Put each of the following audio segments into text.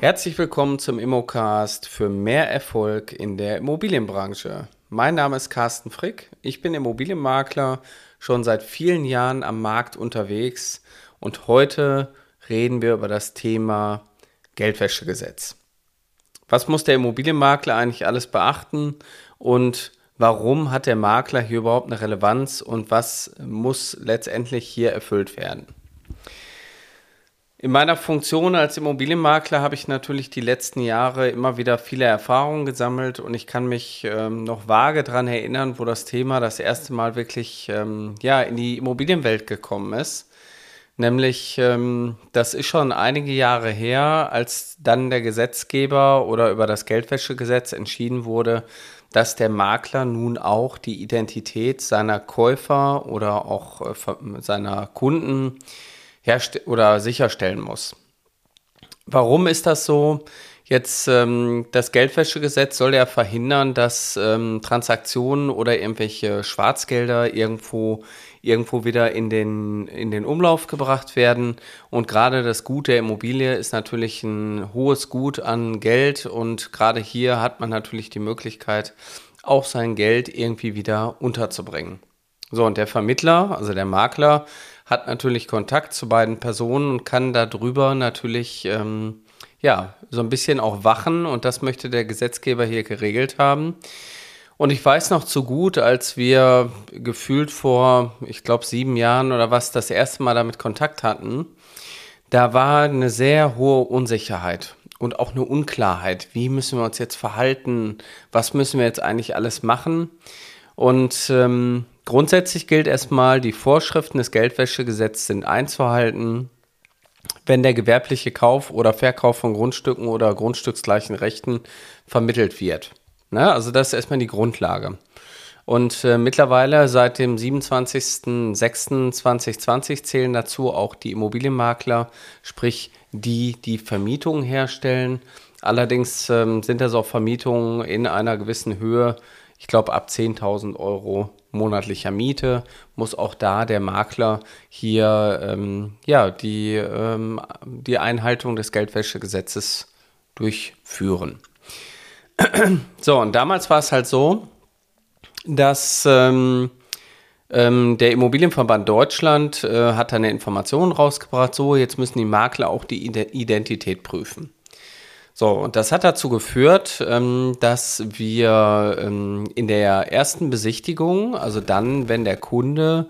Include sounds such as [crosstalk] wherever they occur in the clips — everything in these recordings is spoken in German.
Herzlich willkommen zum Immocast für mehr Erfolg in der Immobilienbranche. Mein Name ist Carsten Frick, ich bin Immobilienmakler, schon seit vielen Jahren am Markt unterwegs und heute reden wir über das Thema Geldwäschegesetz. Was muss der Immobilienmakler eigentlich alles beachten und warum hat der Makler hier überhaupt eine Relevanz und was muss letztendlich hier erfüllt werden? In meiner Funktion als Immobilienmakler habe ich natürlich die letzten Jahre immer wieder viele Erfahrungen gesammelt und ich kann mich ähm, noch vage daran erinnern, wo das Thema das erste Mal wirklich ähm, ja, in die Immobilienwelt gekommen ist. Nämlich, ähm, das ist schon einige Jahre her, als dann der Gesetzgeber oder über das Geldwäschegesetz entschieden wurde, dass der Makler nun auch die Identität seiner Käufer oder auch äh, seiner Kunden oder sicherstellen muss. Warum ist das so? Jetzt ähm, das Geldwäschegesetz soll ja verhindern, dass ähm, Transaktionen oder irgendwelche Schwarzgelder irgendwo irgendwo wieder in den in den Umlauf gebracht werden. Und gerade das Gut der Immobilie ist natürlich ein hohes Gut an Geld und gerade hier hat man natürlich die Möglichkeit, auch sein Geld irgendwie wieder unterzubringen. So und der Vermittler, also der Makler, hat natürlich Kontakt zu beiden Personen und kann darüber natürlich ähm, ja so ein bisschen auch wachen und das möchte der Gesetzgeber hier geregelt haben. Und ich weiß noch zu gut, als wir gefühlt vor, ich glaube, sieben Jahren oder was das erste Mal damit Kontakt hatten, da war eine sehr hohe Unsicherheit und auch eine Unklarheit. Wie müssen wir uns jetzt verhalten? Was müssen wir jetzt eigentlich alles machen? Und ähm, Grundsätzlich gilt erstmal, die Vorschriften des Geldwäschegesetzes sind einzuhalten. Wenn der gewerbliche Kauf oder Verkauf von Grundstücken oder grundstücksgleichen Rechten vermittelt wird. Ne? Also das ist erstmal die Grundlage. Und äh, mittlerweile seit dem 27.06.2020 zählen dazu auch die Immobilienmakler, sprich die, die Vermietungen herstellen. Allerdings ähm, sind das auch Vermietungen in einer gewissen Höhe, ich glaube ab 10.000 Euro monatlicher Miete muss auch da der Makler hier ähm, ja, die, ähm, die Einhaltung des Geldwäschegesetzes durchführen. [clears throat] So, und damals war es halt so, dass ähm, ähm, der Immobilienverband Deutschland äh, hat eine Information rausgebracht, so jetzt müssen die Makler auch die Identität prüfen. So, und das hat dazu geführt, ähm, dass wir ähm, in der ersten Besichtigung, also dann, wenn der Kunde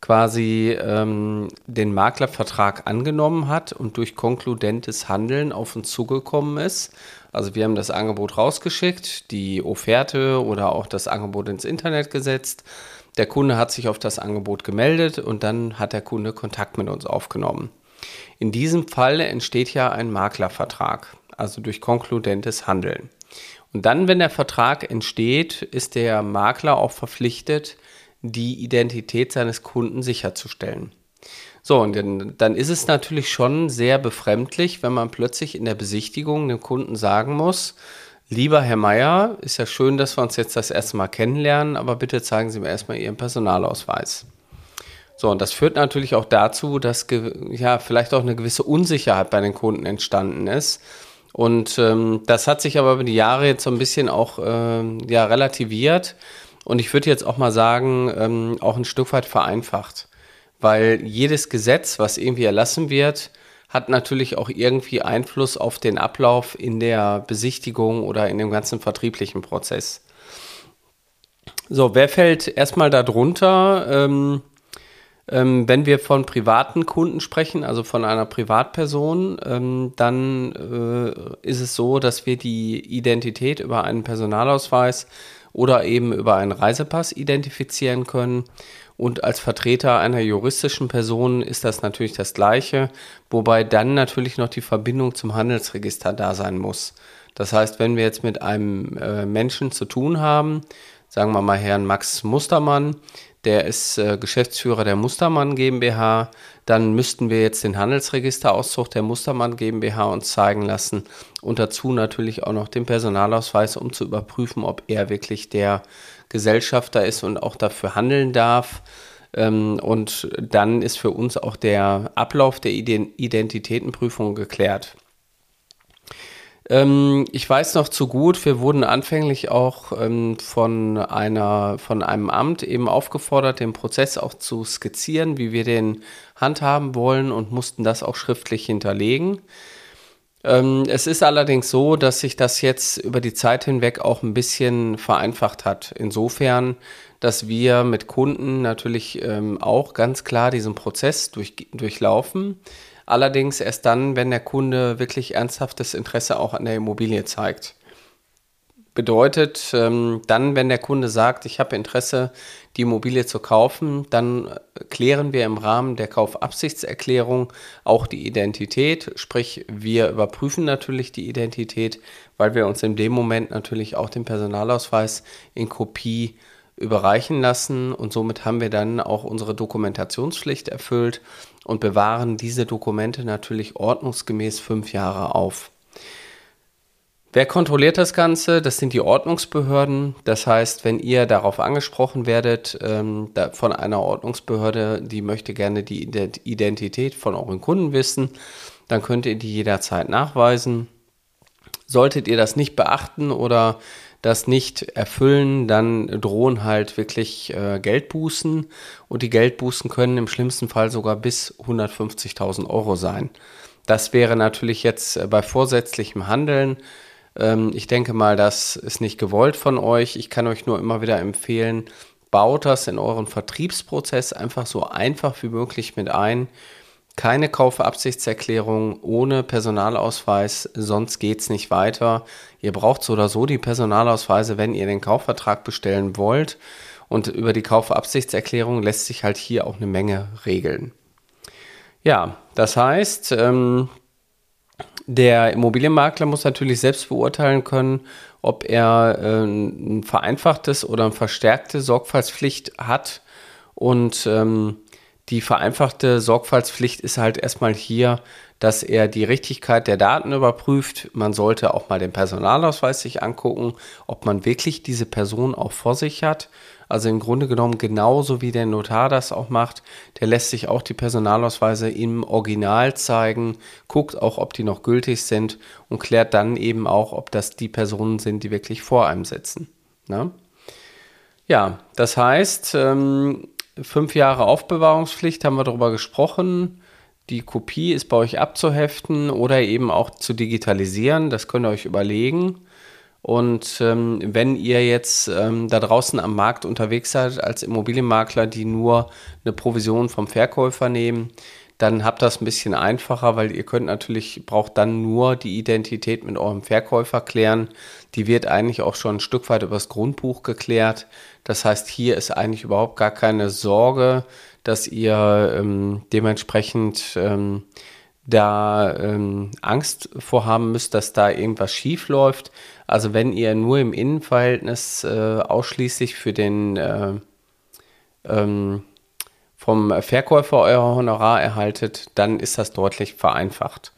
quasi ähm, den Maklervertrag angenommen hat und durch konkludentes Handeln auf uns zugekommen ist. Also wir haben das Angebot rausgeschickt, die Offerte oder auch das Angebot ins Internet gesetzt. Der Kunde hat sich auf das Angebot gemeldet und dann hat der Kunde Kontakt mit uns aufgenommen. In diesem Fall entsteht ja ein Maklervertrag also durch konkludentes Handeln. Und dann, wenn der Vertrag entsteht, ist der Makler auch verpflichtet, die Identität seines Kunden sicherzustellen. So, und dann, dann ist es natürlich schon sehr befremdlich, wenn man plötzlich in der Besichtigung dem Kunden sagen muss, lieber Herr Meier, ist ja schön, dass wir uns jetzt das erste Mal kennenlernen, aber bitte zeigen Sie mir erstmal Ihren Personalausweis. So, und das führt natürlich auch dazu, dass ja, vielleicht auch eine gewisse Unsicherheit bei den Kunden entstanden ist und ähm, das hat sich aber über die Jahre jetzt so ein bisschen auch äh, ja, relativiert. Und ich würde jetzt auch mal sagen, ähm, auch ein Stück weit vereinfacht. Weil jedes Gesetz, was irgendwie erlassen wird, hat natürlich auch irgendwie Einfluss auf den Ablauf in der Besichtigung oder in dem ganzen vertrieblichen Prozess. So, wer fällt erstmal darunter? Ähm, ähm, wenn wir von privaten Kunden sprechen, also von einer Privatperson, ähm, dann äh, ist es so, dass wir die Identität über einen Personalausweis oder eben über einen Reisepass identifizieren können. Und als Vertreter einer juristischen Person ist das natürlich das Gleiche, wobei dann natürlich noch die Verbindung zum Handelsregister da sein muss. Das heißt, wenn wir jetzt mit einem äh, Menschen zu tun haben, sagen wir mal Herrn Max Mustermann, der ist äh, Geschäftsführer der Mustermann GmbH. Dann müssten wir jetzt den Handelsregisterauszug der Mustermann GmbH uns zeigen lassen und dazu natürlich auch noch den Personalausweis, um zu überprüfen, ob er wirklich der Gesellschafter ist und auch dafür handeln darf. Ähm, und dann ist für uns auch der Ablauf der Identitätenprüfung geklärt. Ähm, ich weiß noch zu gut, wir wurden anfänglich auch ähm, von, einer, von einem Amt eben aufgefordert, den Prozess auch zu skizzieren, wie wir den handhaben wollen und mussten das auch schriftlich hinterlegen. Ähm, es ist allerdings so, dass sich das jetzt über die Zeit hinweg auch ein bisschen vereinfacht hat. Insofern, dass wir mit Kunden natürlich ähm, auch ganz klar diesen Prozess durch, durchlaufen. Allerdings erst dann, wenn der Kunde wirklich ernsthaftes Interesse auch an der Immobilie zeigt. Bedeutet, ähm, dann, wenn der Kunde sagt, ich habe Interesse, die Immobilie zu kaufen, dann klären wir im Rahmen der Kaufabsichtserklärung auch die Identität. Sprich, wir überprüfen natürlich die Identität, weil wir uns in dem Moment natürlich auch den Personalausweis in Kopie überreichen lassen und somit haben wir dann auch unsere Dokumentationspflicht erfüllt und bewahren diese Dokumente natürlich ordnungsgemäß fünf Jahre auf. Wer kontrolliert das Ganze? Das sind die Ordnungsbehörden. Das heißt, wenn ihr darauf angesprochen werdet ähm, von einer Ordnungsbehörde, die möchte gerne die Identität von euren Kunden wissen, dann könnt ihr die jederzeit nachweisen. Solltet ihr das nicht beachten oder das nicht erfüllen, dann drohen halt wirklich äh, Geldbußen und die Geldbußen können im schlimmsten Fall sogar bis 150.000 Euro sein. Das wäre natürlich jetzt äh, bei vorsätzlichem Handeln ähm, ich denke mal, das ist nicht gewollt von euch. Ich kann euch nur immer wieder empfehlen, baut das in euren Vertriebsprozess einfach so einfach wie möglich mit ein. Keine Kaufabsichtserklärung ohne Personalausweis, sonst geht es nicht weiter. Ihr braucht so oder so die Personalausweise, wenn ihr den Kaufvertrag bestellen wollt. Und über die Kaufabsichtserklärung lässt sich halt hier auch eine Menge regeln. Ja, das heißt, ähm, der Immobilienmakler muss natürlich selbst beurteilen können, ob er äh, ein vereinfachtes oder eine verstärkte Sorgfaltspflicht hat. Und ähm, die vereinfachte Sorgfaltspflicht ist halt erstmal hier, dass er die Richtigkeit der Daten überprüft. Man sollte auch mal den Personalausweis sich angucken, ob man wirklich diese Person auch vor sich hat. Also im Grunde genommen genauso wie der Notar das auch macht. Der lässt sich auch die Personalausweise im Original zeigen, guckt auch, ob die noch gültig sind und klärt dann eben auch, ob das die Personen sind, die wirklich vor einem sitzen. Ne? Ja, das heißt, ähm, fünf Jahre Aufbewahrungspflicht haben wir darüber gesprochen. Die Kopie ist bei euch abzuheften oder eben auch zu digitalisieren. Das könnt ihr euch überlegen. Und ähm, wenn ihr jetzt ähm, da draußen am Markt unterwegs seid als Immobilienmakler, die nur eine Provision vom Verkäufer nehmen, dann habt das ein bisschen einfacher, weil ihr könnt natürlich, braucht dann nur die Identität mit eurem Verkäufer klären. Die wird eigentlich auch schon ein Stück weit übers Grundbuch geklärt. Das heißt, hier ist eigentlich überhaupt gar keine Sorge, dass ihr ähm, dementsprechend ähm, da ähm, Angst vorhaben müsst, dass da irgendwas schief läuft. Also wenn ihr nur im Innenverhältnis äh, ausschließlich für den äh, ähm, vom Verkäufer euer Honorar erhaltet, dann ist das deutlich vereinfacht.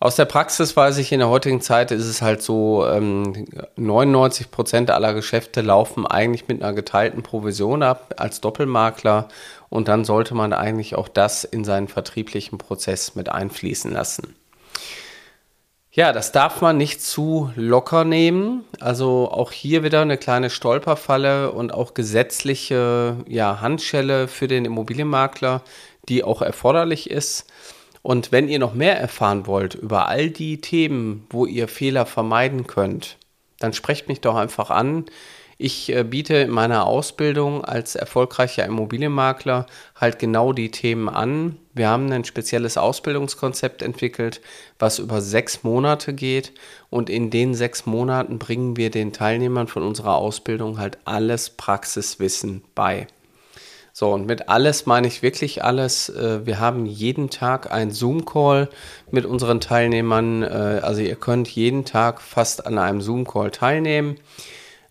Aus der Praxis weiß ich, in der heutigen Zeit ist es halt so, ähm, 99 Prozent aller Geschäfte laufen eigentlich mit einer geteilten Provision ab als Doppelmakler und dann sollte man eigentlich auch das in seinen vertrieblichen Prozess mit einfließen lassen. Ja, das darf man nicht zu locker nehmen. Also auch hier wieder eine kleine Stolperfalle und auch gesetzliche ja, Handschelle für den Immobilienmakler, die auch erforderlich ist. Und wenn ihr noch mehr erfahren wollt über all die Themen, wo ihr Fehler vermeiden könnt, dann sprecht mich doch einfach an. Ich äh, biete in meiner Ausbildung als erfolgreicher Immobilienmakler halt genau die Themen an. Wir haben ein spezielles Ausbildungskonzept entwickelt, was über sechs Monate geht. Und in den sechs Monaten bringen wir den Teilnehmern von unserer Ausbildung halt alles Praxiswissen bei. So, und mit alles meine ich wirklich alles. Äh, wir haben jeden Tag einen Zoom-Call mit unseren Teilnehmern. Äh, also ihr könnt jeden Tag fast an einem Zoom-Call teilnehmen.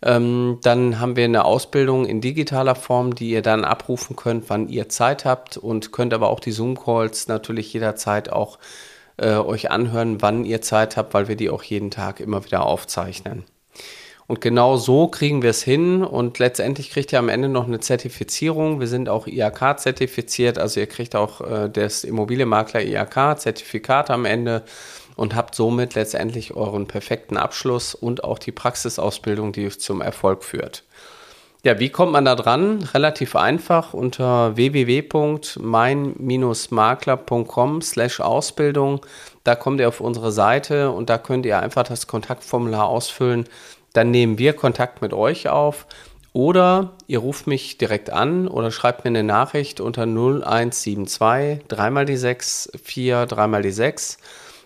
Ähm, dann haben wir eine Ausbildung in digitaler Form, die ihr dann abrufen könnt, wann ihr Zeit habt und könnt aber auch die Zoom-Calls natürlich jederzeit auch äh, euch anhören, wann ihr Zeit habt, weil wir die auch jeden Tag immer wieder aufzeichnen. Und genau so kriegen wir es hin und letztendlich kriegt ihr am Ende noch eine Zertifizierung. Wir sind auch IAK zertifiziert, also ihr kriegt auch äh, das Immobilienmakler IAK Zertifikat am Ende und habt somit letztendlich euren perfekten Abschluss und auch die Praxisausbildung, die zum Erfolg führt. Ja, wie kommt man da dran? Relativ einfach unter www.mein-makler.com slash Ausbildung. Da kommt ihr auf unsere Seite und da könnt ihr einfach das Kontaktformular ausfüllen. Dann nehmen wir Kontakt mit euch auf oder ihr ruft mich direkt an oder schreibt mir eine Nachricht unter 0172 3 mal die 6 4 3 mal die 6.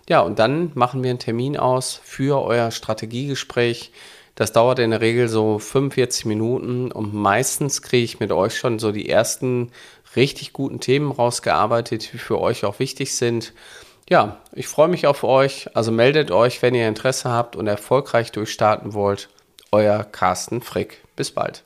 Ja, und dann machen wir einen Termin aus für euer Strategiegespräch das dauert in der Regel so 45 Minuten und meistens kriege ich mit euch schon so die ersten richtig guten Themen rausgearbeitet, die für euch auch wichtig sind. Ja, ich freue mich auf euch. Also meldet euch, wenn ihr Interesse habt und erfolgreich durchstarten wollt. Euer Carsten Frick. Bis bald.